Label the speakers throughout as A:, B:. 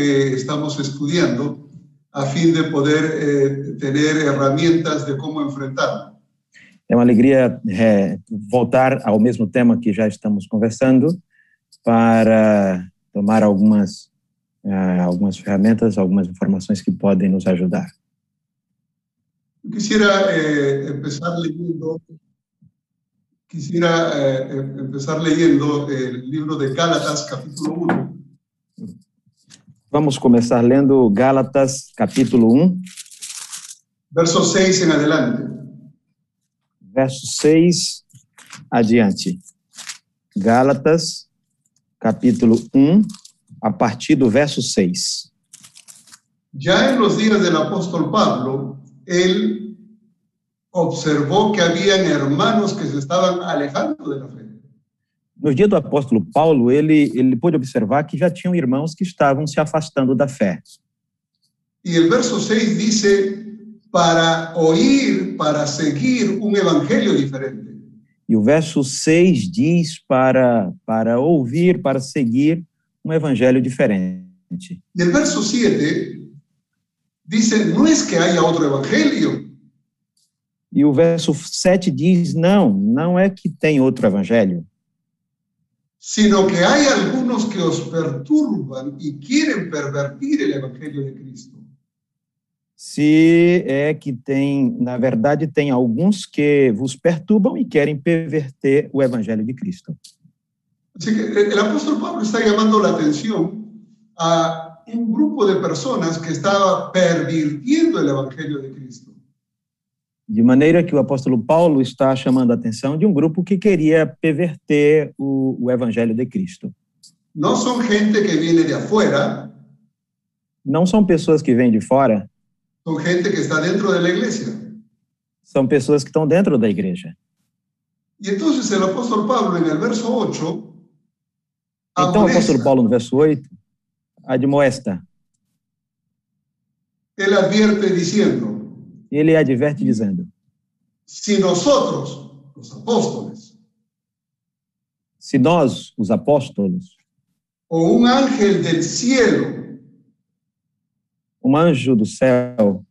A: que estamos estudiando a fin de poder eh, tener herramientas de cómo enfrentarlo.
B: É uma alegria é, voltar ao mesmo tema que já estamos conversando para tomar algumas uh, algumas ferramentas, algumas informações que podem nos ajudar.
A: Eu quisiera eh, empezar leyendo quisiera eh, empezar leyendo el libro de Gálatas capítulo 1.
B: Vamos começar lendo Gálatas capítulo 1,
A: verso 6 en adelante.
B: verso 6 adiante. Gálatas, capítulo 1, a partir do verso 6.
A: Ya en los días del apóstol Pablo, él observó que habían hermanos que se estaban alejando de la fe.
B: Nos dias do apóstolo Paulo, ele, ele pôde observar que já tinham irmãos que estavam se afastando da fé.
A: Y el verso 6 dice, para oír, para seguir un evangelio diferente.
B: E o verso 6 diz para, para ouvir, para seguir um evangelho diferente.
A: Y el verso 7 dice, no es que haya otro evangelio,
B: E o verso 7 diz: não, não é que tem outro evangelho,
A: sino que hay algunos que os perturban y quieren pervertir el evangelio de Cristo.
B: se é que tem, na verdade, tem alguns que vos perturbam e querem perverter o evangelho de Cristo.
A: Así que el apóstol Pablo está llamando la atención a un grupo de personas que estaba pervirtiendo el evangelio de Cristo.
B: De maneira que o apóstolo Paulo está chamando a atenção de um grupo que queria perverter o, o evangelho de Cristo.
A: No son gente que viene de afuera,
B: Não são pessoas que vêm de fora,
A: son gente que está dentro de la iglesia.
B: são pessoas que estão dentro da igreja.
A: Y entonces el apóstol Pablo en el verso 8
B: Então, o apóstolo Paulo, no verso 8, admoesta,
A: él advierte diciendo,
B: ele adverte dizendo:
A: si nosotros, los apóstoles,
B: se nós, os apóstolos,
A: o un ángel del cielo
B: um anjo do céu,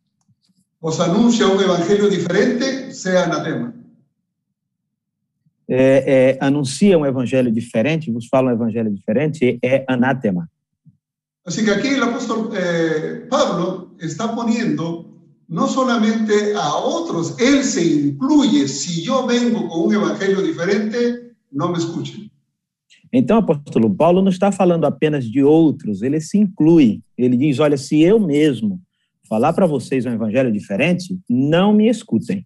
A: os anuncia un evangelio diferente, sea anatema.
B: é, é, anuncia um evangelho diferente, vos fala um evangelho diferente, é anátema.
A: Así que aquí el apóstol eh, Pablo está poniendo no solamente a otros, él se incluye, si yo vengo con un evangelio diferente, no me escuchen.
B: Então, apóstolo Paulo não está falando apenas de outros, ele se inclui. Ele diz: olha, se eu mesmo falar para vocês um evangelho diferente, não me escutem.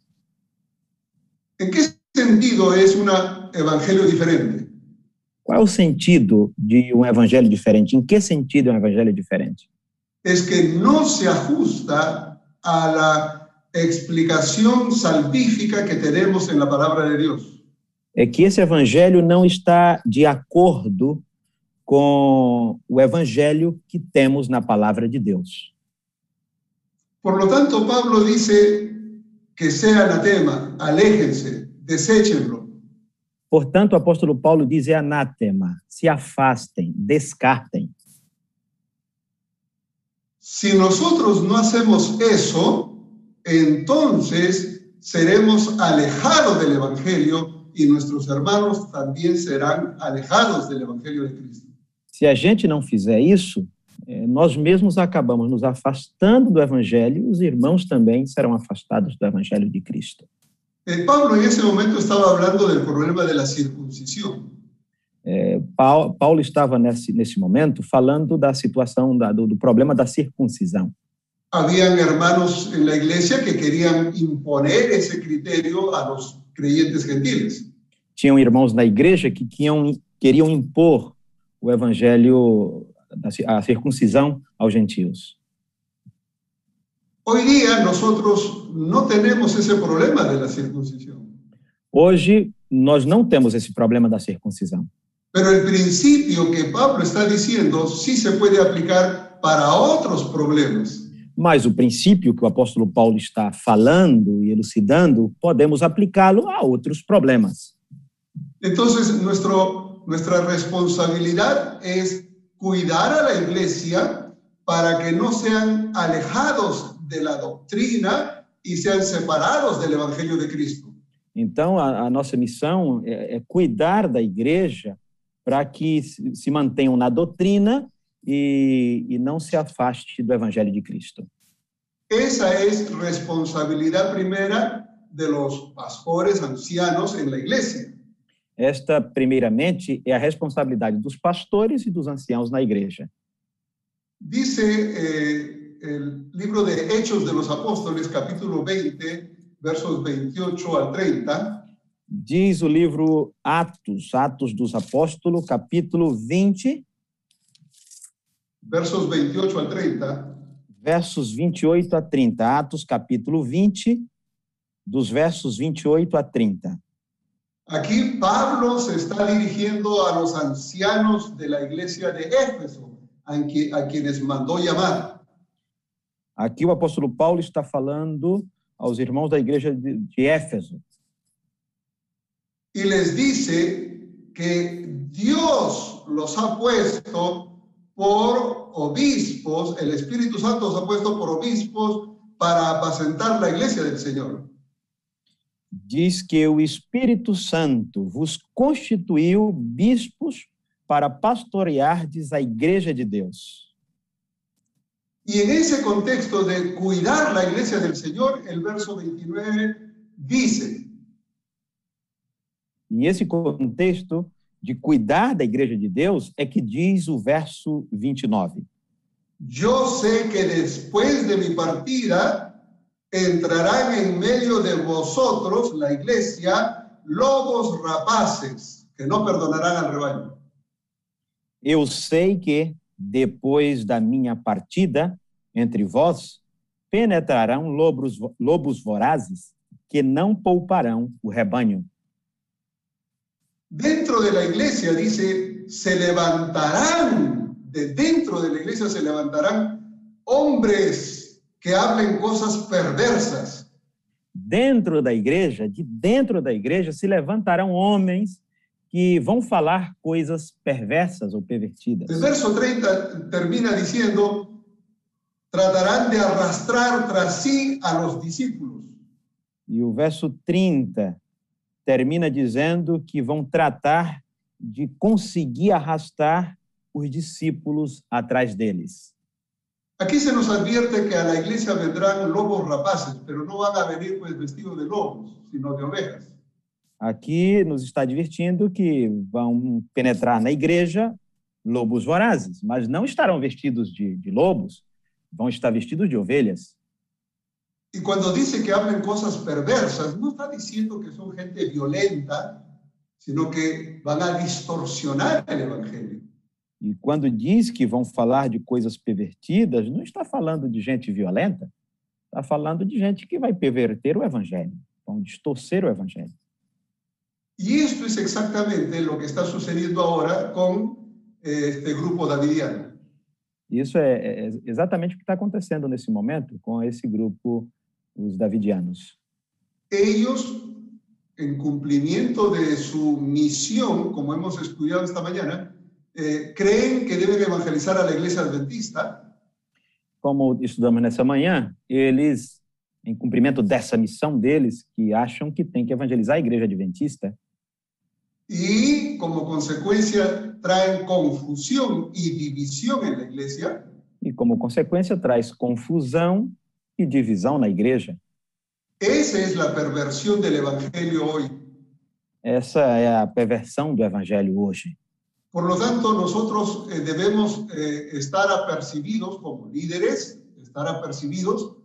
A: ¿En qué sentido es un evangelio diferente?
B: Qual é o sentido de um evangelho diferente? Em que sentido é um evangelho diferente?
A: Es que no se ajusta a la explicación salvífica que tenemos en la palabra de Dios.
B: É que esse evangelho não está de acordo com o evangelho que temos na palavra de Deus.
A: Por lo tanto, Pablo dice que sea anatema, aléjense, deséchenlo.
B: Portanto, o apóstolo Paulo diz: é anátema, se afastem, descartem.
A: Si nosotros no hacemos eso, entonces seremos alejados del Evangelio y nuestros hermanos también serán alejados del Evangelio de Cristo.
B: Se a gente não fizer isso, eh, nós mesmos acabamos nos afastando do evangelho e os irmãos também serão afastados do evangelho de Cristo.
A: Eh, Pablo en ese momento estaba hablando del problema de la circuncisión.
B: Eh, Pau- Paulo estava nesse, nesse momento falando da situação, da- do, do problema da circuncisão.
A: Habían hermanos en la iglesia que querían imponer ese criterio a los creyentes gentiles.
B: Tinham irmãos na igreja que queriam, queriam impor o evangelho, da a circuncisão aos gentios.
A: Hoy día nosotros no tenemos ese problema de la circuncisión,
B: Hoje, nós não temos esse problema da circuncisão.
A: Pero el principio que Pablo está diciendo sí se puede aplicar para otros problemas.
B: Mas o princípio que o apóstolo Paulo está falando e elucidando, podemos aplicá-lo a outros problemas.
A: Entonces, nuestro, nuestra responsabilidad es cuidar a la iglesia para que no sean alejados de la doctrina y sean separados del Evangelio de Cristo.
B: Então, a, a nossa missão é, é cuidar da igreja para que se, mantenham na doutrina e, e não se afaste do Evangelho de Cristo.
A: Esa es responsabilidad primera de los pastores ancianos en la iglesia.
B: Esta, primeiramente, é a responsabilidade dos pastores e dos anciãos na igreja.
A: Dice eh, el libro de Hechos de los Apóstoles, capítulo 20, versos 28 al 30.
B: Diz o livro Atos, Atos dos Apóstolos, capítulo 20,
A: versos 28 al 30.
B: versos 28 a 30. Atos, capítulo 20, dos versos 28 a 30.
A: Aquí Pablo se está dirigiendo a los ancianos de la iglesia de Éfeso, a, qui- a quienes mandó llamar.
B: Aqui o apóstolo Paulo está falando aos irmãos da igreja de, de Éfeso.
A: Y les dice que Dios los ha puesto por obispos, el Espíritu Santo los ha puesto por obispos para apacentar la iglesia del Señor.
B: Diz que o Espírito Santo vos constituiu bispos para pastoreardes a igreja de Deus.
A: Y en ese contexto de cuidar la iglesia del Señor, el verso 29 dice,
B: E esse contexto de cuidar da igreja de Deus é que diz o verso 29.
A: yo sé que después de mi partida entrarán en medio de vosotros, la iglesia, lobos rapaces que no perdonarán al rebaño.
B: Eu sei que, depois da minha partida, entre vós, penetrarão lobos, lobos vorazes que não pouparão o rebanho.
A: Dentro de la iglesia, dice, se levantarán, de dentro de la iglesia se levantarán hombres que hablen cosas perversas,
B: Dentro da igreja, de dentro da igreja, se levantarão homens que vão falar coisas perversas ou pervertidas.
A: El verso 30 termina diciendo, tratarán de arrastrar tras sí a los discípulos.
B: E o verso 30 termina dizendo que vão tratar de conseguir arrastar os discípulos atrás deles.
A: Aquí se nos advierte que a la iglesia vendrán lobos rapaces, pero no van a venir pues vestidos de lobos, sino de ovejas.
B: Aqui nos está advertindo que vão penetrar na igreja lobos vorazes, mas não estarão vestidos de, de lobos, vão estar vestidos de ovelhas.
A: Y cuando dice que hablen cosas perversas, no está diciendo que son gente violenta, sino que van a distorsionar el Evangelio.
B: E quando diz que vão falar de coisas pervertidas, não está falando de gente violenta, está falando de gente que vai perverter o evangelho, vão distorcer o evangelho.
A: Y esto es exactamente lo que está sucediendo ahora con eh, este grupo davidiano.
B: Isso é, é exatamente o que está acontecendo nesse momento com esse grupo, os davidianos.
A: Ellos, en cumplimiento de su misión, como hemos estudiado esta mañana, eh, creen que deben evangelizar a iglesia adventista.
B: Como estudamos nessa manhã, eles, em cumprimento dessa missão deles, que acham que tem que evangelizar a igreja adventista,
A: y como consecuencia traen confusión y división en la iglesia,
B: e como consequência traz confusão e divisão na igreja.
A: esa es la perversión del evangelio hoy.
B: Essa é a perversão do evangelho hoje.
A: Por lo tanto, nosotros eh, debemos eh, estar apercibidos como líderes, estar apercibidos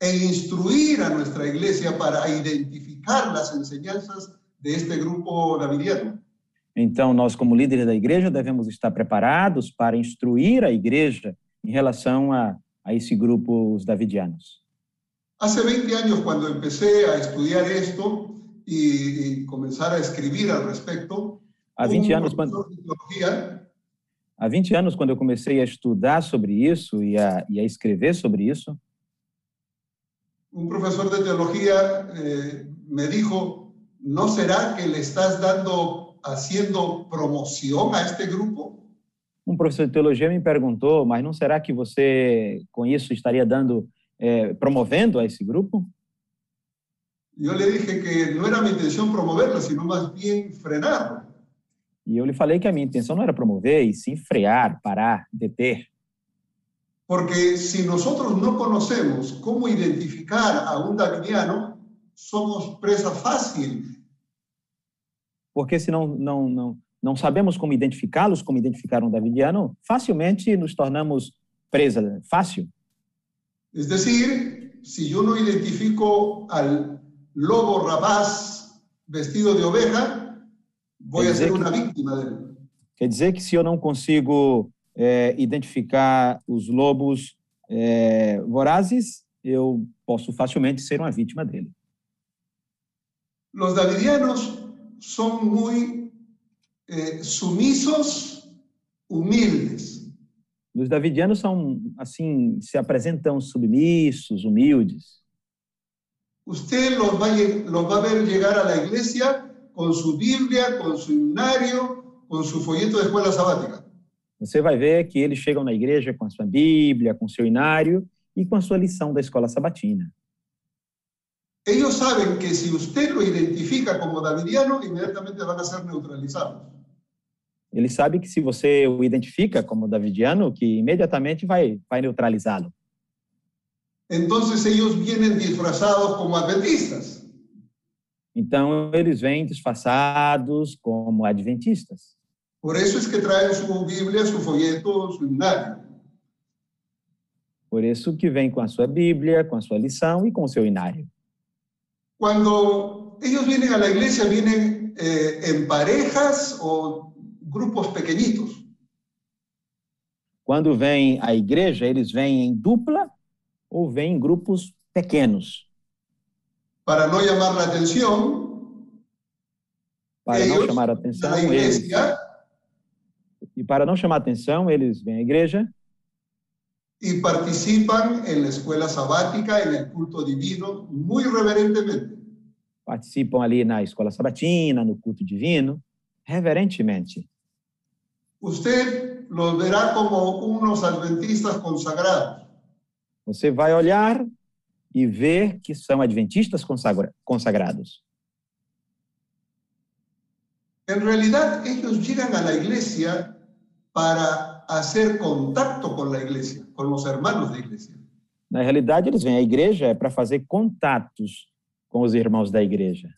A: e instruir a nuestra iglesia para identificar las enseñanzas de este grupo davidiano.
B: Então, nós, como líderes da igreja, devemos estar preparados para instruir a igreja em relação a, a esse grupo, os davidianos.
A: Hace 20 años, cuando empecé a estudiar esto y, y comenzar a escribir al respecto,
B: Há 20
A: un
B: anos, quando, há 20 anos, quando eu comecei a estudar sobre isso e a, e a escrever sobre isso,
A: un profesor de teología eh, me dijo, ¿no será que le estás dando, haciendo promoción a este grupo?
B: Um professor de teologia me perguntou, mas não será que você com isso estaria dando, é, promovendo a esse grupo?
A: Yo le dije que no era mi intención promoverlo, sino más bien frenarlo.
B: E eu lhe falei que a minha intenção não era promover, e sim frear, parar, deter.
A: Porque si nosotros no conocemos cómo identificar a un davidiano, somos presa fácil.
B: Porque se não, não, não, não sabemos como identificá-los, como identificar um davidiano, facilmente nos tornamos presa fácil.
A: Es decir, si yo no identifico al lobo rapaz vestido de oveja, voy a ser una víctima de él.
B: Quer dizer que se eu não consigo é, identificar os lobos é, vorazes, eu posso facilmente ser uma vítima dele.
A: Los davidianos son muy eh, sumisos, humildes.
B: Os davidianos são, assim, se apresentam submissos, humildes.
A: Usted los va, a lle- los va a ver llegar a la iglesia con su Biblia, con su himnario, con su folleto de escuela sabática.
B: Você vai ver que eles chegam na igreja com a sua Bíblia, com o seu inário e com a sua lição da escola sabatina.
A: Ellos saben que si usted lo identifica como davidiano, inmediatamente van a ser neutralizados.
B: Ele sabe que se você o identifica como davidiano, que imediatamente vai, vai neutralizá-lo.
A: Entonces ellos vienen disfrazados como adventistas.
B: Então, eles vêm disfarçados como adventistas.
A: Por eso es que traen su Biblia, su folleto, su himnario.
B: Por isso que vem com a sua Bíblia, com a sua lição e com o seu inário.
A: Cuando ellos vienen a la iglesia, vienen eh, en parejas o grupos pequeñitos.
B: Quando vem à igreja, eles vêm em dupla ou vêm em grupos pequenos.
A: Para no llamar la atención,
B: Para não chamar a
A: a
B: atenção,
A: la
B: eles,
A: iglesia
B: e para não chamar a atenção, eles vêm à igreja
A: y participan en la escuela sabática, el culto divino, muy reverentemente.
B: participam ali na escola sabatina, no culto divino, reverentemente.
A: Usted los verá como unos adventistas consagrados.
B: Você vai olhar e ver que são adventistas consagra- consagrados.
A: En realidad, ellos llegan a la iglesia para hacer contacto con la iglesia, con los hermanos de iglesia.
B: Na realidade, eles vêm à igreja para fazer contatos com os irmãos da igreja.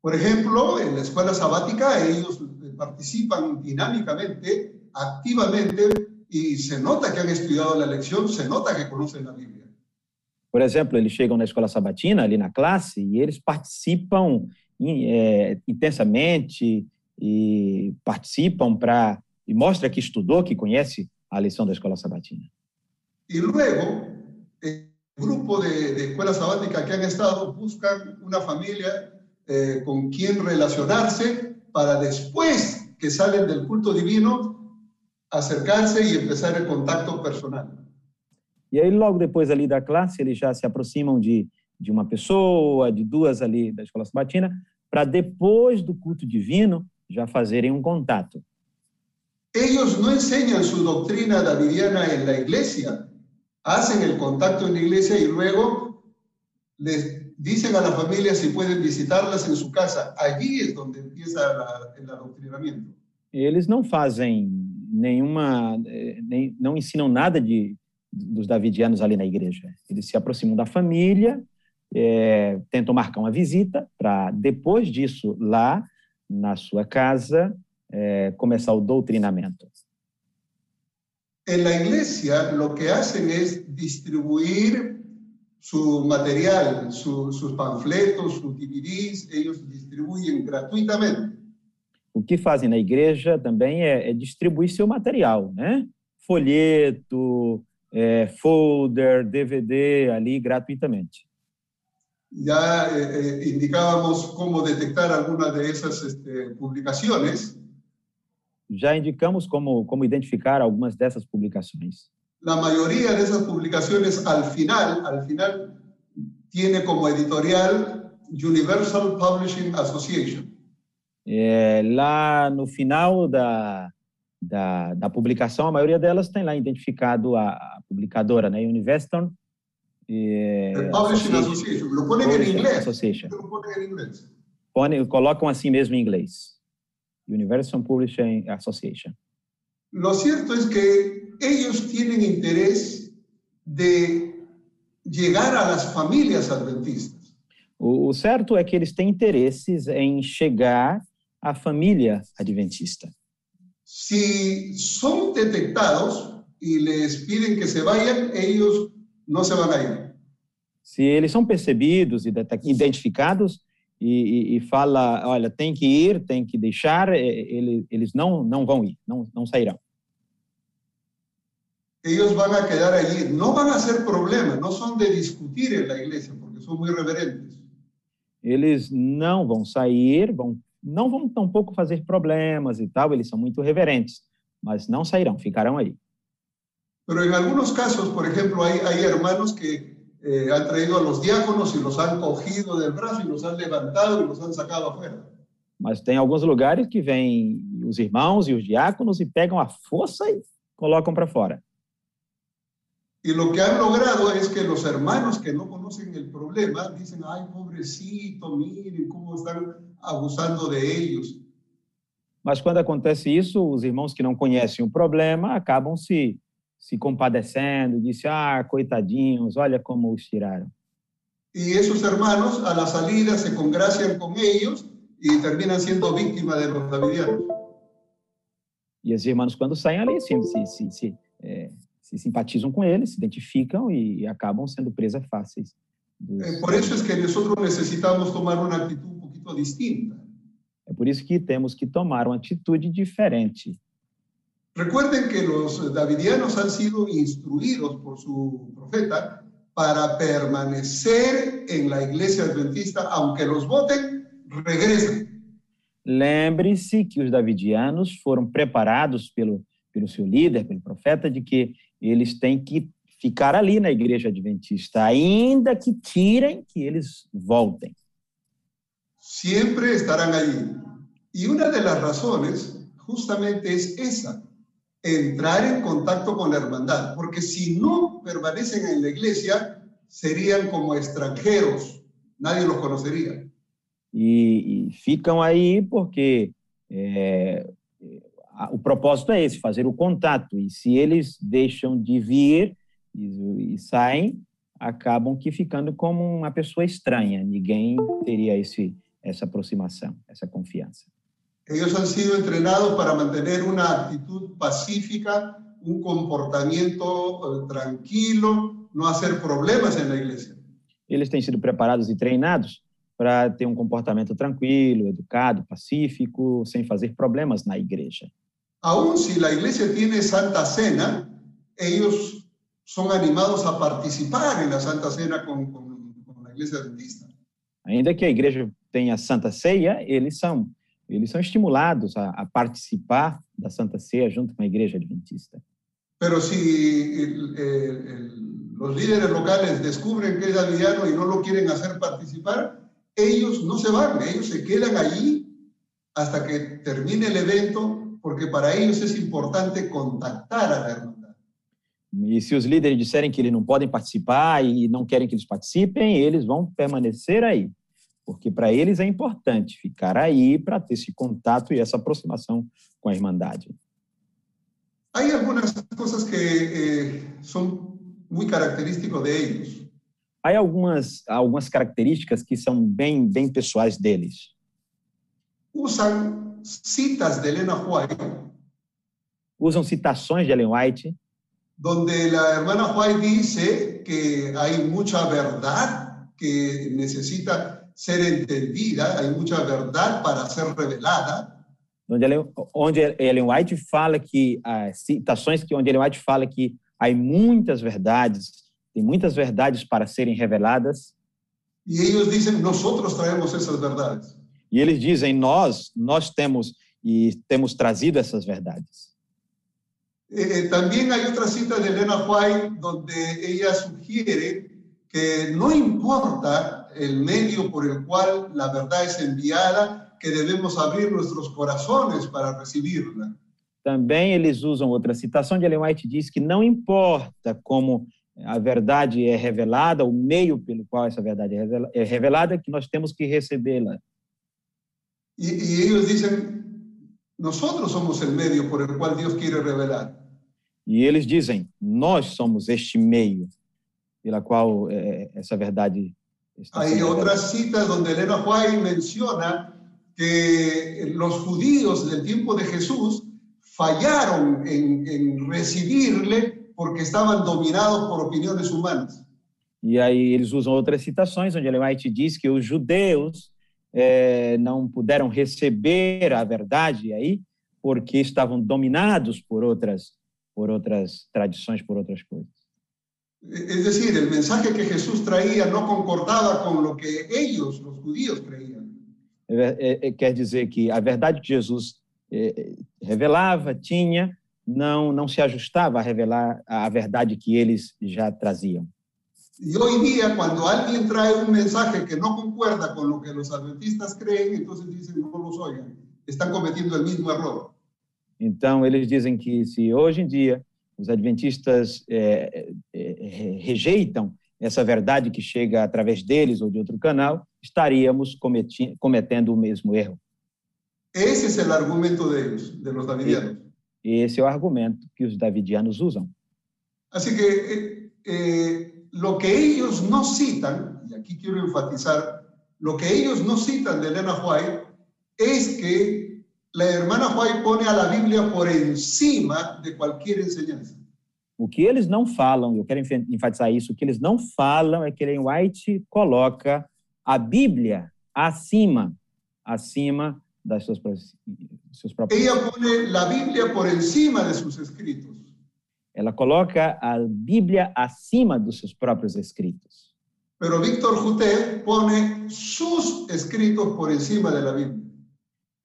A: Por ejemplo, en la escuela sabática ellos participan dinámicamente, activamente, y se nota que han estudiado la lección, se nota que conocen la Biblia.
B: Por exemplo, eles chegam na escola sabatina, ali na classe, e eles participam in- é, intensamente e participam para e mostra que estudou, que conhece a lição da escola sabatina.
A: Y luego, el grupo de, de escuela sabática que han estado buscan una familia eh, con quien relacionarse para después que salen del culto divino acercarse y empezar el contacto personal.
B: E aí, logo depois ali da classe, eles já se aproximam de, de uma pessoa, de duas ali da escola sabatina, para depois do culto divino já fazerem um contato.
A: Ellos no enseñan su doctrina davidiana en la iglesia, hacen el contacto en la iglesia y luego les dicen a la familia si pueden visitarlas en su casa. Allí es donde empieza la- el adoctrinamiento.
B: Eles não fazem nenhuma, eh, nem, não ensinam nada de dos davidianos ali na igreja. Eles se aproximam da família, eh, tentam marcar uma visita para depois disso lá na sua casa eh, começar o doutrinamento.
A: En la iglesia lo que hacen es distribuir su material, su- sus panfletos, sus DVDs, ellos distribuyen gratuitamente.
B: O que fazem na igreja também é, é distribuir seu material, né? Folheto, é, folder, DVD ali gratuitamente.
A: Ya eh, eh, indicábamos cómo detectar algunas de esas este, publicaciones.
B: Já indicamos como, como identificar algumas dessas publicações.
A: La mayoría de esas publicaciones al final, al final tiene como editorial Universal Publishing Association.
B: É, lá no final da, da, da publicação, a maioria delas tem lá identificado a, a publicadora, né? Universiton.
A: Eh, Publishing Association. Lo en inglés. Association. Lo.
B: Pone, colocam assim mesmo em inglês. Universal Publishing Association.
A: Lo cierto es que ellos tienen interés de llegar a las familias adventistas.
B: O, o certo é que eles têm interesses em chegar à família adventista.
A: Si son detectados y les piden que se vayan, ellos no se van a ir.
B: Se eles são percebidos e identificados e, e, e, fala, olha, tem que ir, tem que deixar, ele, eles não não vão ir, não não sairão.
A: Ellos van a quedar allí, no van a ser problema, no son de discutir en la iglesia porque son muy reverentes.
B: Eles não vão sair, vão não vão tampouco fazer problemas e tal, eles são muito reverentes, mas não sairão, ficarão aí.
A: Pero en algunos casos, por ejemplo, hay, hay hermanos que eh, han traído a los diáconos y los han cogido del brazo y los han levantado y los han sacado afuera.
B: Mas tem alguns lugares que vêm os irmãos e os diáconos e pegam a força e colocam para fora.
A: Y lo que han logrado es que los hermanos que no conocen el problema dicen, ay, pobrecito, miren cómo están abusando de ellos.
B: Mas quando acontece isso, os irmãos que não conhecem o problema acabam se se compadecendo, disse, ah, coitadinhos, olha como os tiraram.
A: Y esos hermanos a la salida se congracian con ellos y terminan siendo víctimas de los davidianos.
B: E os irmãos, quando saem ali, se, se, se, é, se simpatizam com eles, se identificam e, e acabam sendo presas fáceis.
A: Dos... É por isso é que nós necessitamos tomar uma atitude um pouquinho distinta.
B: É por isso que temos que tomar uma atitude diferente.
A: Recuerden que los davidianos han sido instruidos por su profeta para permanecer en la iglesia adventista, aunque los voten, regresen.
B: Lembre-se que os davidianos foram preparados pelo, pelo seu líder, pelo profeta, de que eles têm que ficar ali na igreja adventista, ainda que tirem, que eles voltem.
A: Sempre estarão ali. E uma das razões justamente é essa entrar en contacto con la hermandad, porque si no permanecen en la iglesia, serían como extranjeros, nadie los conocería.
B: E, ficam aí porque é, a, o propósito é esse, fazer o contato. E se eles deixam de vir e, saem, acabam que ficando como uma pessoa estranha. Ninguém teria essa aproximação, essa confiança.
A: Ellos han sido entrenados para mantener una actitud pacífica, un comportamiento eh, tranquilo, no hacer problemas en la iglesia.
B: Eles têm sido preparados e treinados para ter um comportamento tranquilo, educado, pacífico, sem fazer problemas na igreja.
A: Aún si la iglesia tiene Santa Cena, ellos son animados a participar en la Santa Cena con la iglesia adventista.
B: Ainda que a igreja tenha Santa Ceia, eles são eles são estimulados a, a, participar da Santa Ceia junto com a Igreja Adventista.
A: Pero si el, los líderes locales descubren que es aldeano y no lo quieren hacer participar, ellos no se van, ellos se quedan allí hasta que termine el evento, porque para ellos es importante contactar a la hermandad.
B: E se os líderes disserem que eles não podem participar e não querem que eles participem, eles vão permanecer aí porque para eles é importante ficar aí para ter esse contato e essa aproximação com a Irmandade.
A: Há algumas coisas que eh, são muito características de eles.
B: Há algumas, algumas características que são bem, bem pessoais deles.
A: Usam citas de Helena White.
B: Usam citações de Ellen White.
A: Donde a hermana White dice que há muita verdade que necessita ser entendida, hay mucha verdad para ser revelada.
B: Onde Ellen, onde Ellen White fala que as citações que onde Ellen White fala que há muitas verdades, tem muitas verdades para serem reveladas.
A: E eles dizem, nós traemos essas verdades.
B: E eles dizem, nós, nós temos e temos trazido essas verdades.
A: Eh, também há outra cita de Elena White, onde ela sugere que no importa el medio por el cual la verdad es enviada, que debemos abrir nuestros corazones para recibirla.
B: Também eles usam outra citação de Ellen White diz que não importa como a verdade é revelada, o meio pelo qual essa verdade é revelada, que nós temos que recebê-la.
A: E, e eles dizem, nós somos o meio por el qual Deus quer revelar.
B: E eles dizem, nós somos este meio pela qual é, essa verdade
A: Há outras citas onde Elena White menciona que os judíos do tempo de Jesus fallaron en, en recibirle porque estavam dominados por opiniões humanas.
B: E aí eles usam outras citações, onde Ellen White diz que os judeus é, não puderam receber a verdade aí porque estavam dominados por outras por outras tradições, por outras coisas.
A: Es decir, el mensaje que Jesús traía no concordaba con lo que ellos, los judíos, creían.
B: É, é, quer dizer que a verdade que Jesus é, revelava, tinha, não, não se ajustava a revelar a verdade que eles já traziam.
A: E hoje em dia, quando alguém traz um mensagem que não concorda com o que os adventistas creem, então dizem, não os oigan, estão cometendo o mesmo erro.
B: Então, eles dizem que se hoje em dia os adventistas é, é, rejeitam essa verdade que chega através deles ou de outro canal, estaríamos cometendo o mesmo erro.
A: Esse é o argumento deles, de los davidianos.
B: Esse é o argumento que os davidianos usam.
A: Assim que eh, eh, lo que eles não citam, e aqui quero enfatizar, lo que eles não citam de Elena White é que a hermana White pone a la Bíblia por encima de qualquer enseñanza.
B: O que eles não falam, eu quero enfatizar isso, o que eles não falam é que Ellen White coloca a Bíblia acima, acima das suas, seus próprios.
A: Ela põe a Bíblia por encima de seus escritos.
B: Ela coloca a Bíblia acima dos seus próprios escritos.
A: Pero Víctor Juté pone sus escritos por encima de la Bíblia.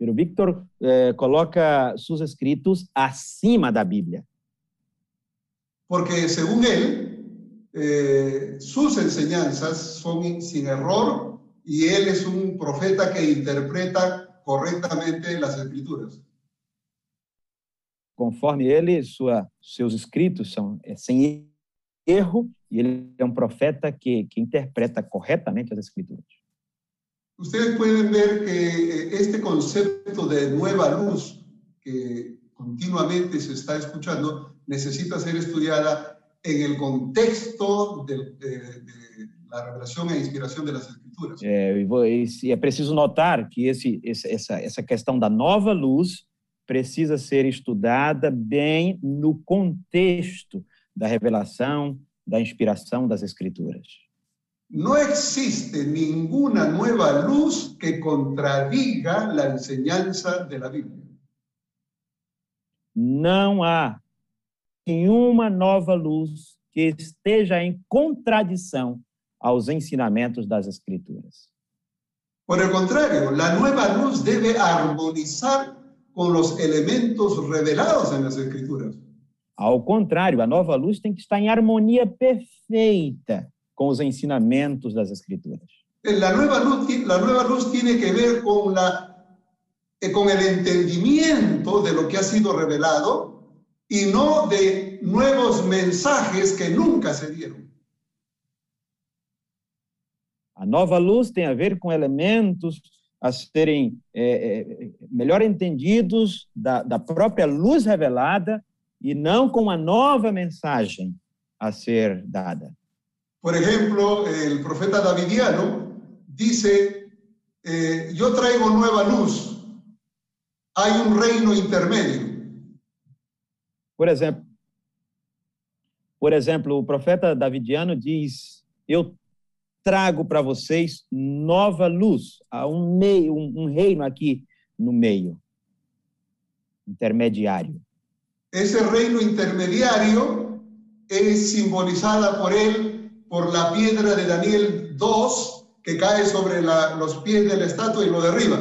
B: Pero Víctor eh, coloca sus escritos acima da Bíblia.
A: Porque según él, eh, sus enseñanzas son sin error y él es un profeta que interpreta corretamente as escrituras.
B: Conforme ele, sua, seus escritos são é, sem erro e ele é um profeta que, que interpreta corretamente as escrituras.
A: Vocês podem ver que eh, este conceito de nova luz que continuamente se está escuchando necesita ser estudiada en el contexto de, de, de la revelación e inspiração das escrituras.
B: É, é preciso notar que essa questão da nova luz precisa ser estudada bem no contexto da revelação, da inspiração das escrituras.
A: Não existe nenhuma nova luz que contradiga a enseñanza de la Bíblia.
B: Não há nenhuma nova luz que esteja em contradição aos ensinamentos das Escrituras.
A: Por el contrario, la nueva luz debe armonizar con los elementos revelados en las Escrituras.
B: Ao contrário, a nova luz tem que estar em harmonia perfeita com os ensinamentos das Escrituras.
A: La nueva luz, la nueva luz tiene que ver con la eh, con el entendimiento de lo que ha sido revelado y no de nuevos mensajes que nunca se dieron.
B: A nova luz tem a ver com elementos a serem é, é, melhor entendidos da, da própria luz revelada e não com a nova mensagem a ser dada.
A: Por exemplo, o profeta Davidiano dice, eh, yo traigo nueva luz, hay un reino intermedio.
B: Por exemplo, por exemplo, o profeta Davidiano diz, eu trago para vocês nova luz, há um meio, um, reino aqui no meio, intermediário.
A: Esse reino intermediário é simbolizada por ele por la piedra de Daniel 2 que cae sobre la, los pies de la estatua y lo derriba.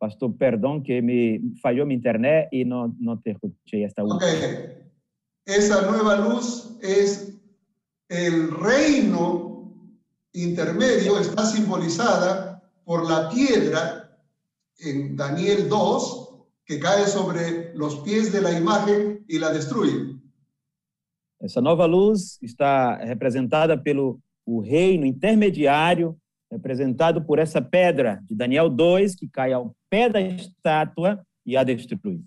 B: Pastor, perdão que me falhou minha internet e não, não te escutei esta última.
A: Okay. Esa nueva luz es el reino intermedio, está simbolizada por la piedra en Daniel 2 que cae sobre los pies de la imagen y la destruye.
B: Essa nova luz está representada pelo o reino intermediário, representado por essa pedra de Daniel 2, que cai ao pé da estátua e a destrui.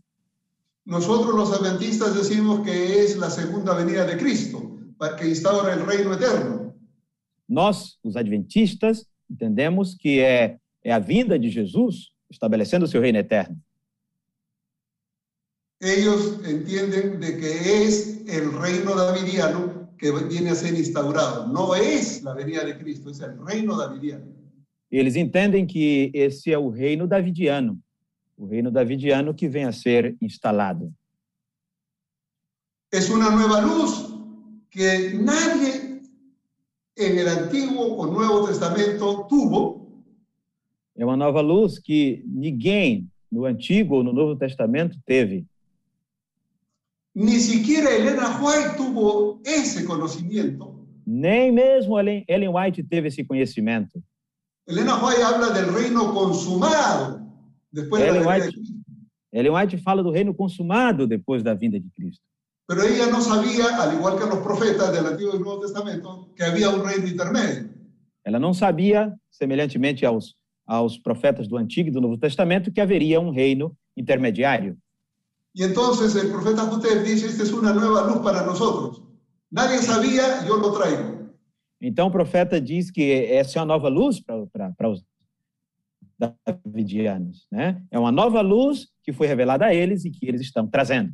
A: Nosotros los adventistas decimos que es la segunda venida de Cristo, para que instaura el reino eterno.
B: Nós, os adventistas, entendemos que é, é a vinda de Jesus estabelecendo o seu reino eterno.
A: Ellos entienden de que es el reino davidiano que viene a ser instaurado. No es la venida de Cristo, es el reino davidiano.
B: Eles entendem que esse é o reino davidiano, o reino davidiano que vem a ser instalado.
A: Es una nueva luz que nadie en el Antiguo o Nuevo Testamento tuvo
B: É uma nova luz que ninguém no Antigo ou no Novo Testamento teve.
A: Ni siquiera Elena White tuvo ese conocimiento.
B: Nem mesmo Ellen Ellen White teve esse conhecimento.
A: Elena White habla del reino consumado después de
B: Ellen
A: la venida de
B: White,
A: Cristo.
B: Ellen White fala do reino consumado depois da vinda de Cristo.
A: Pero ella no sabía, al igual que los profetas del Antiguo y Nuevo Testamento, que había un reino intermedio.
B: Ela não sabia, semelhantemente aos, aos profetas do Antigo e do Novo Testamento, que haveria um reino intermediário.
A: Y entonces el profeta Jutel dice, esta es una nueva luz para nosotros. Nadie sabía, yo lo traigo.
B: Então o profeta diz que essa é uma nova luz para os davidianos. Né? É uma nova luz que foi revelada a eles e que eles estão trazendo.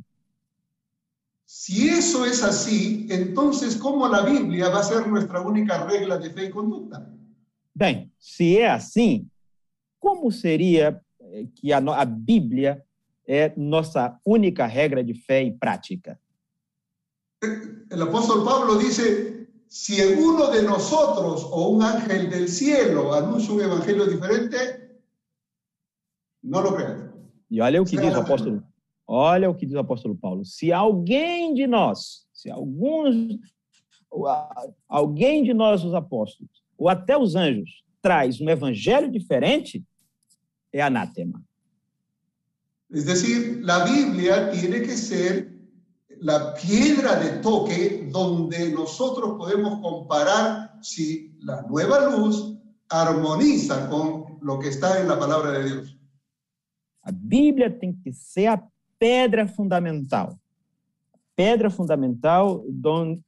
A: Si eso es así, entonces ¿cómo la Biblia va a ser nuestra única regla de fe y conducta?
B: Bem, se é assim, como seria eh, que a, a Bíblia é nossa única regra de fé e prática?
A: El apóstol Pablo dice, si uno de nosotros o un ángel del cielo anuncia un evangelio diferente, no lo crean.
B: E olha o que diz o apóstolo. Olha o que diz o apóstolo Paulo. Se alguém de nós, se alguns, ou alguém de nós, os apóstolos, ou até os anjos, traz um evangelho diferente, é anátema.
A: Es decir, la Biblia tiene que ser la piedra de toque donde nosotros podemos comparar si la nueva luz armoniza con lo que está en la palabra de Dios.
B: A Bíblia tem que ser a pedra fundamental. Pedra fundamental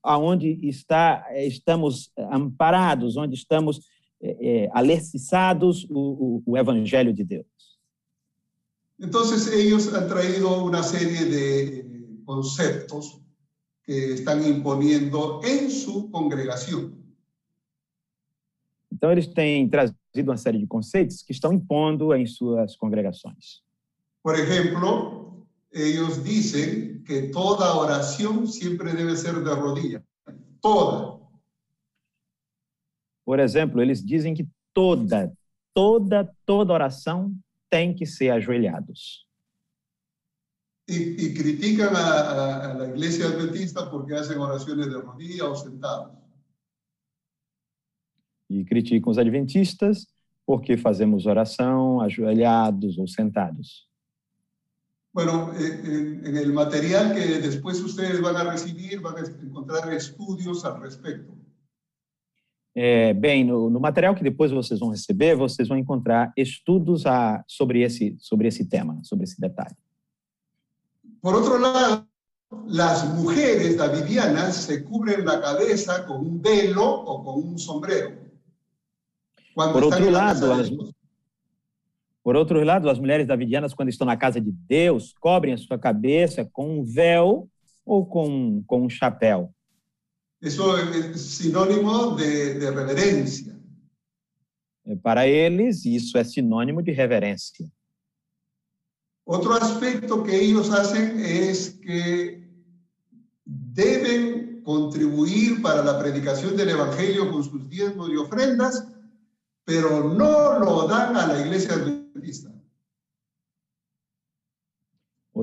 B: aonde está, eh, estamos amparados, onde estamos eh, eh, alicerçados o, o, o Evangelho de Deus.
A: Entonces ellos han traído una serie de conceptos que están imponiendo en su congregación.
B: Então, eles têm trazido uma série de conceitos que estão impondo em suas congregações.
A: Por ejemplo, ellos dicen que toda oración siempre debe ser de rodillas. Toda.
B: Por exemplo, eles dizem que toda, toda, toda oração tem que ser ajoelhados.
A: Y, y critican a, a- a iglesia adventista porque hacen oraciones de rodillas o sentados.
B: E criticam os adventistas porque fazemos oração ajoelhados ou sentados.
A: Bueno, en, en el material que después ustedes van a recibir, van a encontrar estudios al respecto.
B: É, bem, no, no material que depois vocês vão receber, vocês vão encontrar estudos a, sobre, esse, sobre esse tema, sobre esse detalhe.
A: Por otro lado, las mujeres davidianas se cubren la cabeza con un velo o con un sombrero. Cuando
B: Por
A: la
B: lado,
A: Dios.
B: Por outro lado, as mulheres davidianas, quando estão na casa de Deus, cobrem a sua cabeça com um véu ou com, com um chapéu.
A: Eso es sinónimo de, de reverencia.
B: É, Para eles, isso é sinônimo de reverência.
A: Otro aspecto que ellos hacen es que deben contribuir para la predicación del Evangelio con sus diezmos y ofrendas, pero no lo dan a la iglesia adventista.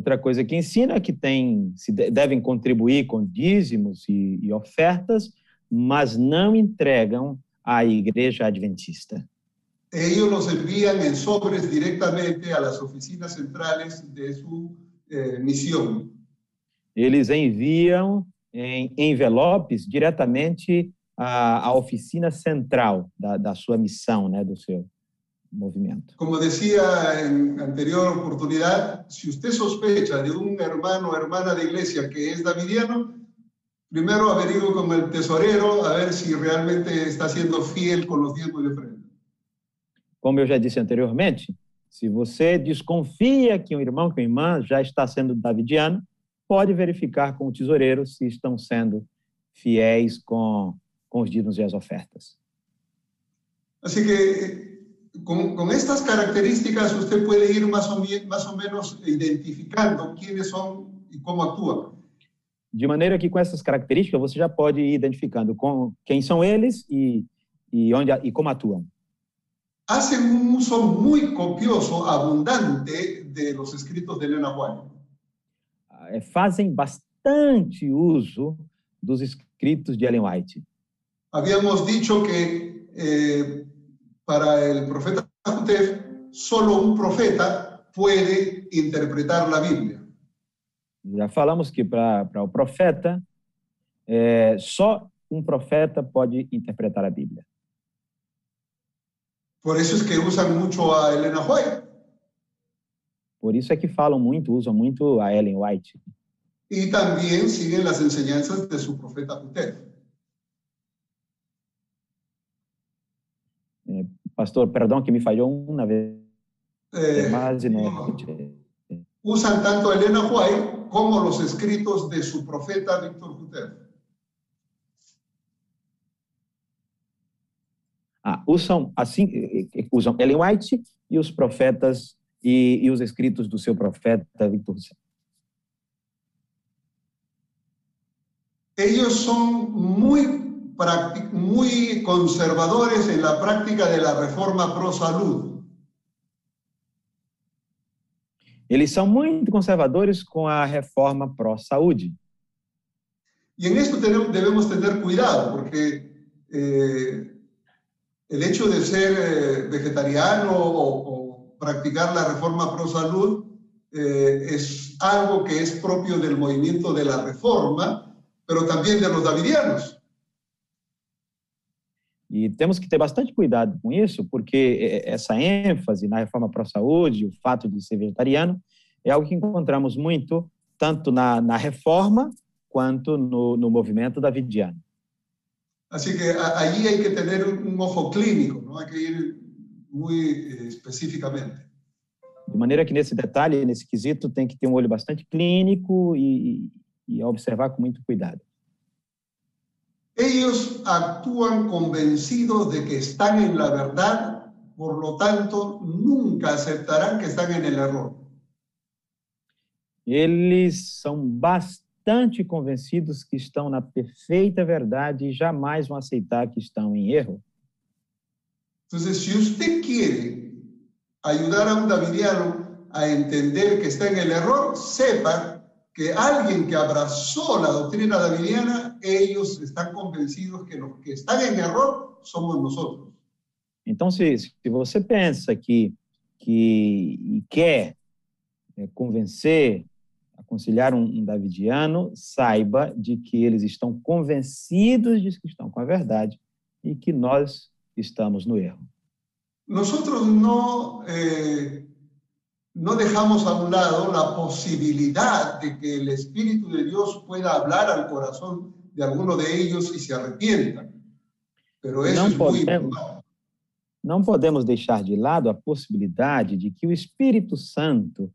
B: Outra coisa que ensina é que tem, se de- devem contribuir com dízimos e, e ofertas, mas não entregam à igreja adventista.
A: ellos los envían en sobres directamente a las oficinas centrales de su eh, misión.
B: Eles enviam em envelopes diretamente à, à oficina central da, da sua missão, né, do seu movimiento.
A: Como decía en anterior oportunidad, si usted sospecha de un hermano o hermana de iglesia que es davidiano, primero averigüe con el tesorero a ver si realmente está siendo fiel con los diezmos de ofrenda.
B: Como eu já disse anteriormente, se você desconfia que um irmão, que uma irmã já está sendo davidiano, pode verificar com o tesoureiro se estão sendo fiéis com, com os dízimos e as ofertas.
A: Así que con, con estas características usted puede ir más o, más o menos identificando quiénes son y cómo actúan.
B: De maneira que com essas características você já pode ir identificando com quem são eles e, e, onde, e como atuam.
A: Hacen un uso muy copioso, abundante de los escritos de Elena White.
B: Eh, Fazem bastante uso dos escritos de Ellen White.
A: Habíamos dicho que eh, para el profeta Jotef, solo un profeta puede interpretar la Biblia.
B: Já falamos que para o profeta, é, só um profeta pode interpretar a Bíblia.
A: Por eso es que usan mucho a Elena White.
B: Por isso é que falam muito, usam muito a Ellen White.
A: Y también siguen las enseñanzas de su profeta Jotef.
B: Pastor, perdão que me falhou uma vez,
A: Eh,
B: mas não.
A: usan tanto a Elena White como los escritos de su profeta Víctor Jotef.
B: Ah, usam assim, eh, eh, usam Ellen White e os profetas e, e os escritos do seu profeta Victor.
A: Ellos son muy, prácti- muy conservadores en la práctica de la reforma pro salud.
B: Eles são muito conservadores com a reforma pró-saúde.
A: Y en esto tenemos- debemos tener cuidado, porque eh, el hecho de ser eh, vegetariano o, o practicar la reforma pro salud eh, es algo que es propio del movimiento de la reforma, pero también de los davidianos.
B: E temos que ter bastante cuidado com isso, porque eh, essa ênfase na reforma pró-saúde, o fato de ser vegetariano, é algo que encontramos muito tanto na, na reforma quanto no, no movimento davidiano.
A: Así que a- allí hay que tener un, un ojo clínico, ¿no? hay que ir muy eh, específicamente.
B: De maneira que nesse detalhe, nesse quesito, tem que ter um olho bastante clínico e, e observar com muito cuidado.
A: Ellos actúan convencidos de que están en la verdad, por lo tanto, nunca aceptarán que están en el error.
B: Eles são bastante convencidos que estão na perfeita verdade e jamais vão aceitar que estão em erro.
A: Entonces, si usted quiere ayudar a un davidiano a entender que está en el error, sepa que alguien que abrazó la doctrina davidiana, ellos están convencidos que los que están en error somos nosotros.
B: Então, se, se você pensa que, que e quer é, convencer, aconselhar um, um davidiano, saiba de que eles estão convencidos de que estão com a verdade e que nós estamos no erro.
A: Nosotros no, eh, no dejamos a un lado la posibilidad de que el Espíritu de Dios pueda hablar al corazón de alguno de ellos y se arrepientan. Pero eso
B: No
A: es muy
B: podemos.
A: probable.
B: Não podemos deixar de lado a possibilidade de que o Espírito Santo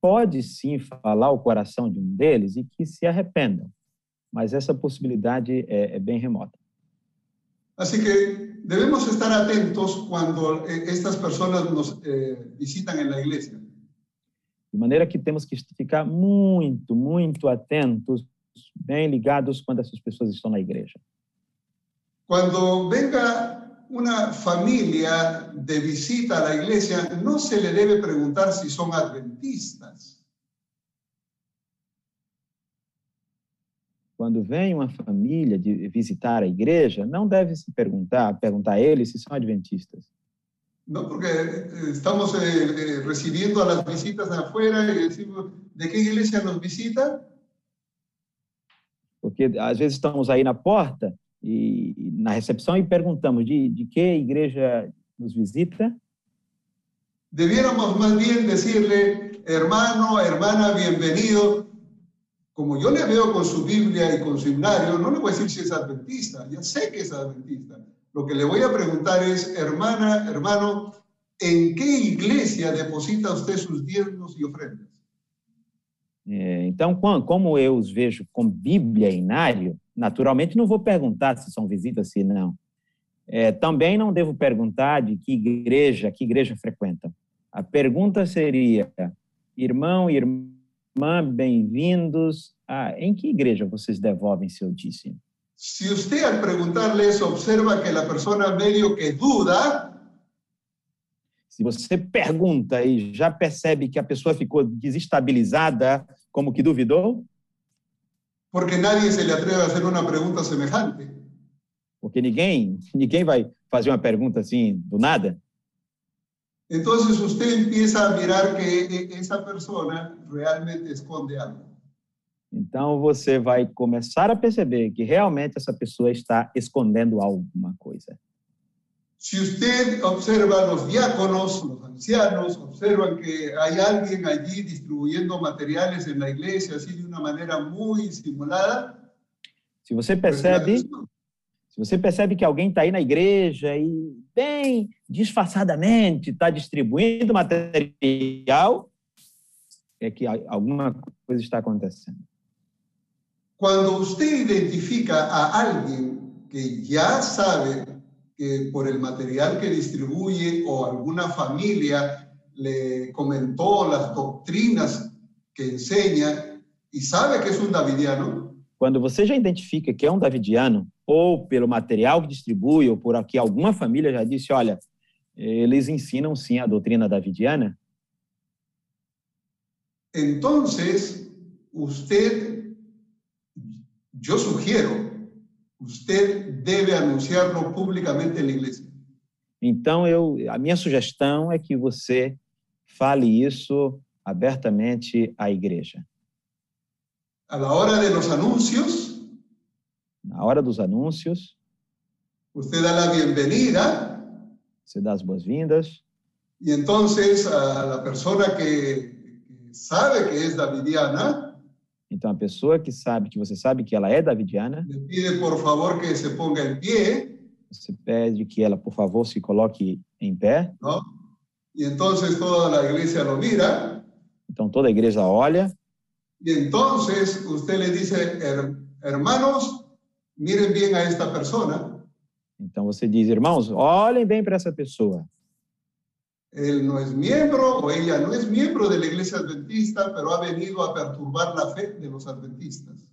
B: pode sim falar ao coração de um deles e que se arrependam, mas essa possibilidade é, é bem remota.
A: Así que debemos estar atentos cuando eh, estas personas nos eh, visitan en la iglesia.
B: De maneira que temos que ficar muito, muito atentos, bem ligados quando essas pessoas estão na igreja.
A: Cuando venga una familia de visita a la iglesia, no se le debe preguntar si son adventistas.
B: Quando vem uma família de visitar a igreja, não deve se perguntar, perguntar a eles se são adventistas.
A: ¿no? Porque eh, estamos eh, eh, recibiendo a las visitas de afuera y decimos, ¿de qué iglesia nos visita?
B: Porque às vezes estamos aí na porta e na recepção e perguntamos de, de que igreja nos visita.
A: Debiéramos más bien decirle, hermano, hermana, bienvenido. Como yo le veo con su Biblia y con su himnario, no le voy a decir si es adventista, ya sé que es adventista. Lo que le voy a preguntar es, hermana, hermano, ¿en qué iglesia deposita usted sus diezmos y ofrendas?
B: É, então, como eu os vejo com Bíblia e Inário, naturalmente não vou perguntar se são visitas, se não. É, também não devo perguntar de que igreja, que igreja frequentam. A pergunta seria, irmão e irmã, bem-vindos. Ah, em que igreja vocês devolvem seu dízimo?
A: Si usted al preguntarle eso observa que la persona medio que duda,
B: Se você pergunta e já percebe que a pessoa ficou desestabilizada, como que duvidou,
A: porque nadie se le atreve a hacer una pregunta semejante.
B: porque ninguém, ninguém vai fazer uma pergunta assim do nada.
A: Entonces usted empieza a mirar que e- esa persona realmente esconde algo.
B: Então você vai começar a perceber que realmente essa pessoa está escondendo alguma coisa.
A: Si usted observa los diáconos, los ancianos, observan que hay alguien allí distribuyendo materiales en la iglesia, así de una manera muy simulada,
B: Se você percebe, se você percebe que alguém está aí na igreja e bem disfarçadamente está distribuindo material, é que alguma coisa está acontecendo.
A: Cuando usted identifica a alguien que ya sabe que por el material que distribuye o alguna familia le comentó las doctrinas que enseña y sabe que es un davidiano,
B: Quando você já identifica que é um davidiano, ou pelo material que distribui, ou por aqui alguma família já disse, olha, eles ensinam sim a doutrina davidiana,
A: entonces usted, yo sugiero, usted debe anunciarlo públicamente en la iglesia.
B: Então, eu, a minha sugestão é que você fale isso abertamente à igreja.
A: A la hora de los anuncios,
B: Na hora dos anúncios,
A: usted da la bienvenida
B: você dá as boas-vindas,
A: y entonces a la persona que, sabe que es davidiana
B: então a pessoa que sabe que você sabe que ela é davidiana,
A: le pide por favor que se ponga en pie,
B: você pede que ela, por favor, se coloque em pé.
A: ¿no? Y entonces toda la iglesia lo mira
B: Então toda a igreja olha
A: entonces usted le dice, "Her- hermanos, miren bien a esta persona,
B: Então você diz, irmãos, olhem bem para essa pessoa.
A: Él no es miembro o ella no es miembro de la iglesia adventista, pero ha venido a perturbar la fe de los adventistas.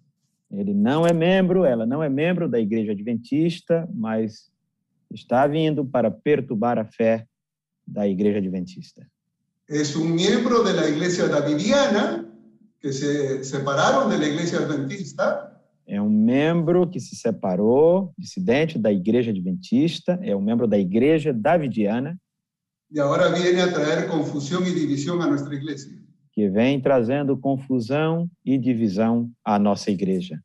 B: Ele não é membro, ela não é membro da igreja adventista, mas está vindo para perturbar a fé da igreja adventista.
A: Es un miembro de la iglesia davidiana que se separaron de la iglesia adventista
B: É um membro que se separou, dissidente da igreja adventista, é um membro da igreja davidiana,
A: y ahora viene a traer confusión y división a nuestra iglesia.
B: que vem trazendo confusão e divisão à nossa igreja.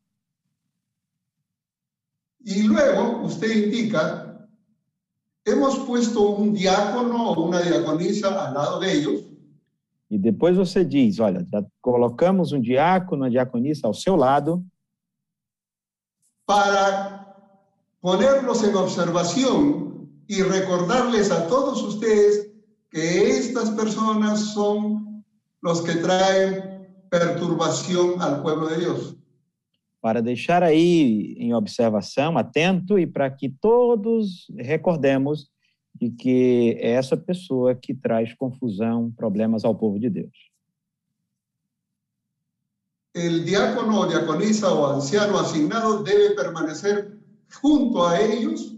A: Y luego usted indica, hemos puesto un diácono o una diaconisa al lado de ellos
B: E depois você diz: olha, já colocamos um diácono, uma diaconisa ao seu lado,
A: para ponerlos en observación y recordarles a todos ustedes que estas personas son los que traen perturbación al pueblo de Dios.
B: para deixar aí em observação, atento, e para que todos recordemos de que é essa pessoa que traz confusão, problemas ao povo de Deus.
A: El diácono o diaconisa o anciano asignado debe permanecer junto a ellos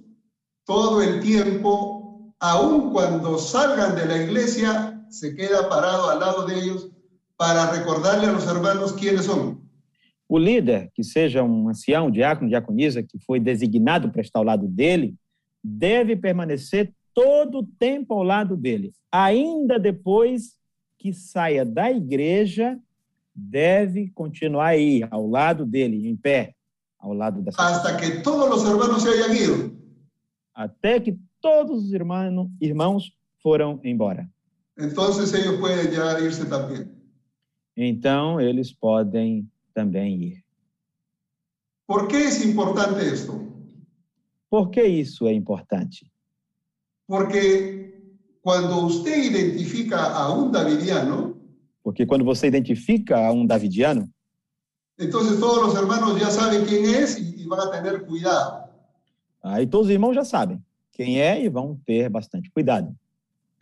A: todo el tiempo, aun cuando salgan de la iglesia, se queda parado al lado de ellos para recordarle a los hermanos quiénes son.
B: O líder, que seja um ancião, diácono, diaconisa, que foi designado para estar ao lado dele, deve permanecer todo o tempo ao lado dele. Ainda depois que saia da igreja, deve continuar aí, ao lado dele, em pé, ao lado dessa
A: hasta que todos los hermanos se hayan ido.
B: Até que todos os irmãos, irmãos foram embora.
A: Entonces ellos pueden ya irse también.
B: Então, eles podem também ir.
A: ¿Por qué es importante esto?
B: Por que isso é importante?
A: Porque cuando usted identifica a un davidiano,
B: Porque quando você identifica um davidiano,
A: entonces todos ya saben quién es y, y van a tener cuidado.
B: Aí todos os irmãos já sabem quem é e vão ter bastante cuidado.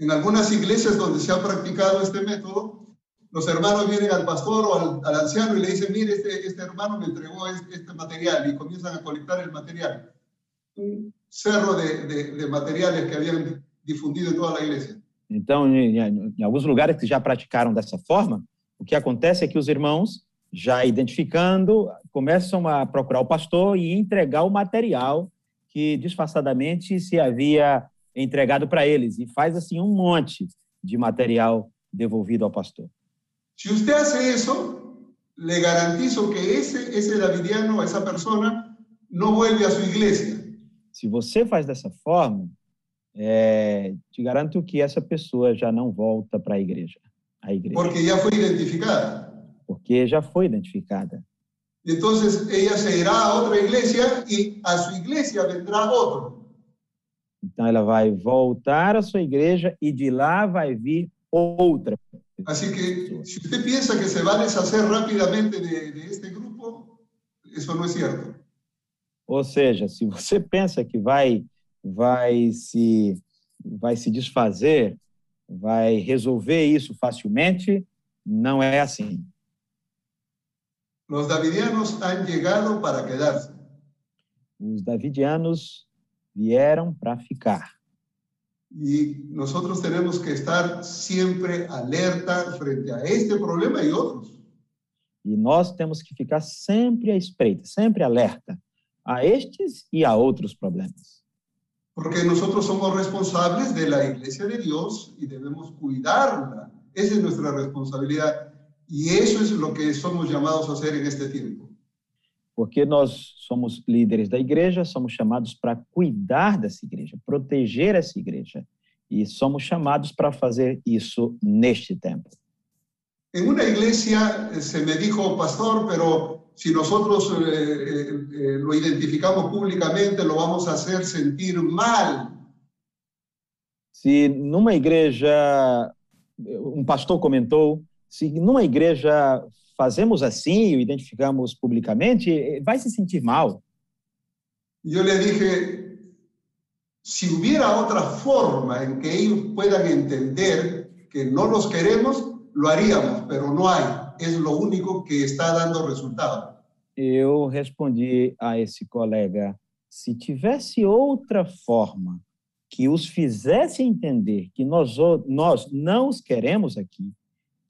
A: En algunas iglesias donde se ha practicado este método, los hermanos vienen al pastor o al, al anciano y le dicen, mire, este, este hermano me entregó este, este material y comienzan a colectar el material. Un cerro de, de- de materiales que habían difundido en toda la iglesia.
B: Então, em, em alguns lugares que já praticaram dessa forma, o que acontece é que os irmãos, já identificando, começam a procurar o pastor e entregar o material que disfarçadamente se havia entregado para eles. E faz assim um monte de material devolvido ao pastor.
A: Si usted hace eso, le garantizo que ese, ese davidiano, esa persona, no vuelve a su iglesia.
B: Se você faz dessa forma, é, te garanto que essa pessoa já não volta para a igreja, a igreja,
A: porque ya fue identificada.
B: porque já foi identificada.
A: Entonces ella se irá a otra iglesia y a su iglesia vendrá otro.
B: Então ela vai voltar à sua igreja e de lá vai vir outra.
A: Así que si usted piensa que se va a deshacer rápidamente de, de este grupo, eso no es cierto.
B: Ou seja, se você pensa que vai vai se vai se desfazer, vai resolver isso facilmente, não é assim.
A: Los davidianos han llegado para quedarse.
B: Os davidianos vieram para ficar.
A: Y nosotros tenemos que estar siempre alerta frente a este problema y otros.
B: E nós temos que ficar sempre à espreita, sempre alerta a estes e a outros problemas.
A: Porque nosotros somos responsables de la iglesia de Dios y debemos cuidarla. Esa es nuestra responsabilidad. Y eso es lo que somos llamados a hacer en este tiempo.
B: Porque nós somos líderes da igreja, somos chamados para cuidar dessa igreja, proteger essa igreja. E somos chamados para fazer isso neste tempo.
A: En una iglesia eh, se me dijo, pastor, pero si nosotros eh, eh, eh, lo identificamos públicamente, lo vamos a hacer sentir mal.
B: Se numa igreja, um pastor comentou, se numa igreja fazemos assim e o identificamos publicamente, vai se sentir mal.
A: Y yo le dije, si hubiera otra forma en que ellos puedan entender que no los queremos, lo haríamos, pero no hay. Es lo único que está dando resultado.
B: Eu respondi a esse colega: se tivesse outra forma que os fizesse entender que nós, o- nós não os queremos aqui,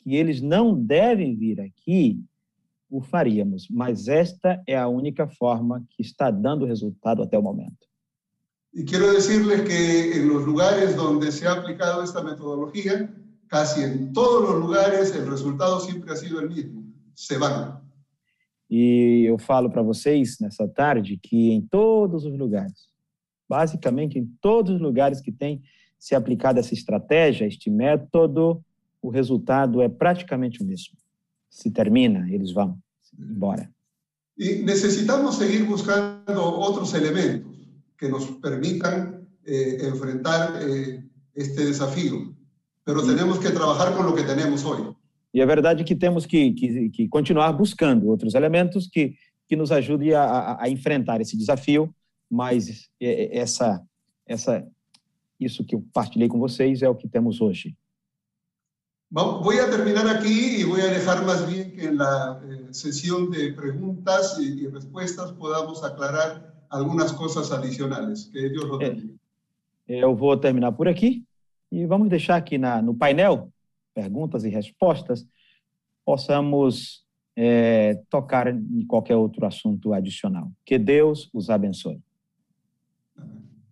B: que eles não devem vir aqui, o faríamos. Mas esta é a única forma que está dando resultado até o momento.
A: Y quiero decirles que en los lugares donde se ha aplicado esta metodología, casi en todos los lugares el resultado siempre ha sido el mismo. Se van.
B: E eu falo para vocês nessa tarde que em todos os lugares, basicamente em todos os lugares que tem se aplicado essa estratégia, este método, o resultado é praticamente o mesmo. Se termina, eles vão embora.
A: Y necesitamos seguir buscando otros elementos que nos permitan eh, enfrentar eh, este desafío. Pero tenemos que trabajar con lo que tenemos hoy.
B: E é verdade que temos que, que, que continuar buscando outros elementos que, que nos ajudem a, a, a enfrentar esse desafio, mas é- é- essa, essa, isso que eu partilhei com vocês é o que temos hoje.
A: Voy a terminar aquí y voy a dejar más bien que en la eh, sesión de preguntas y, respuestas podamos aclarar algunas cosas adicionales. Que Dios los
B: Eh,
A: bendiga.
B: Eu vou terminar por aqui e vamos deixar aqui na, no painel, perguntas e respostas, possamos é, tocar em qualquer outro assunto adicional. Que Deus os abençoe.
A: Amén.